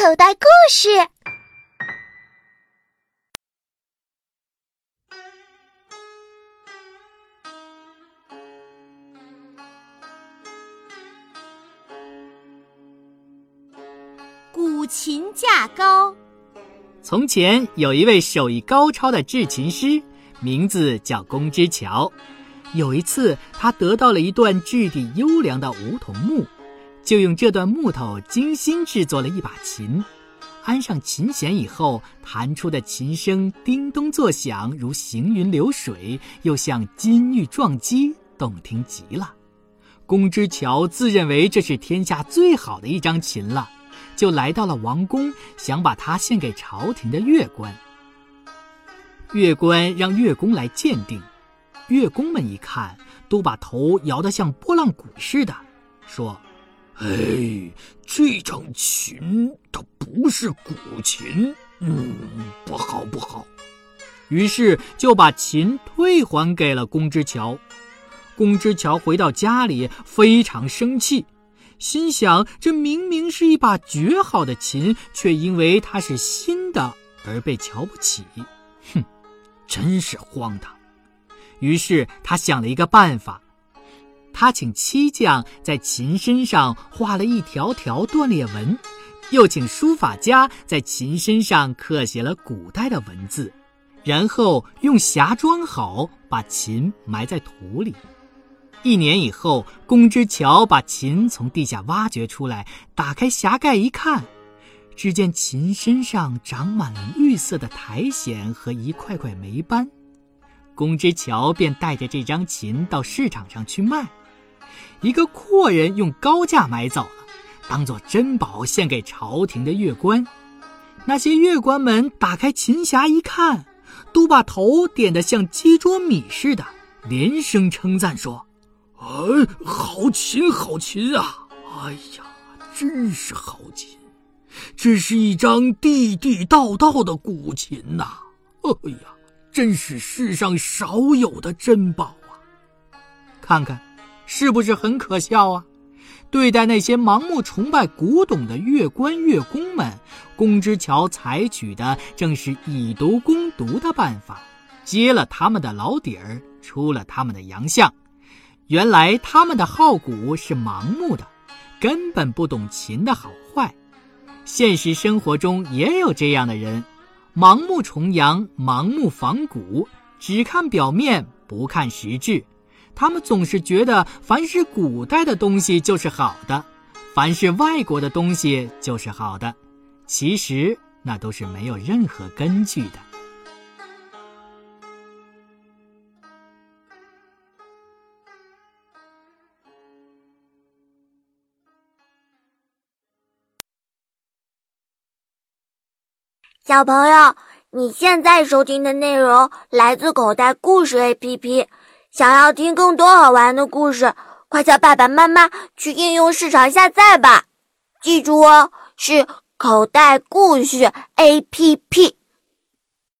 口袋故事。古琴架高。从前有一位手艺高超的制琴师，名字叫龚之桥。有一次，他得到了一段质地优良的梧桐木，就用这段木头精心制作了一把琴。安上琴弦以后，弹出的琴声叮咚作响，如行云流水，又像金玉撞击，动听极了。公之桥自认为这是天下最好的一张琴了。就来到了王宫，想把它献给朝廷的乐官。乐官让乐工来鉴定，乐工们一看，都把头摇得像拨浪鼓似的，说：“哎，这张琴它不是古琴，嗯，不好不好。”于是就把琴退还给了宫之桥。宫之桥回到家里，非常生气。心想：这明明是一把绝好的琴，却因为它是新的而被瞧不起。哼，真是荒唐！于是他想了一个办法，他请漆匠在琴身上画了一条条断裂纹，又请书法家在琴身上刻写了古代的文字，然后用匣装好，把琴埋在土里。一年以后，公之桥把琴从地下挖掘出来，打开匣盖一看，只见琴身上长满了绿色的苔藓和一块块霉斑。公之桥便带着这张琴到市场上去卖，一个阔人用高价买走了，当做珍宝献给朝廷的乐官。那些乐官们打开琴匣一看，都把头点得像鸡啄米似的，连声称赞说。哎，好琴，好琴啊！哎呀，真是好琴！这是一张地地道道的古琴呐！哎呀，真是世上少有的珍宝啊！看看，是不是很可笑啊？对待那些盲目崇拜古董的乐官乐工们，龚之桥采取的正是以毒攻毒的办法，揭了他们的老底儿，出了他们的洋相。原来他们的好古是盲目的，根本不懂琴的好坏。现实生活中也有这样的人，盲目崇洋，盲目仿古，只看表面不看实质。他们总是觉得凡是古代的东西就是好的，凡是外国的东西就是好的。其实那都是没有任何根据的。小朋友，你现在收听的内容来自口袋故事 APP。想要听更多好玩的故事，快叫爸爸妈妈去应用市场下载吧。记住哦，是口袋故事 APP。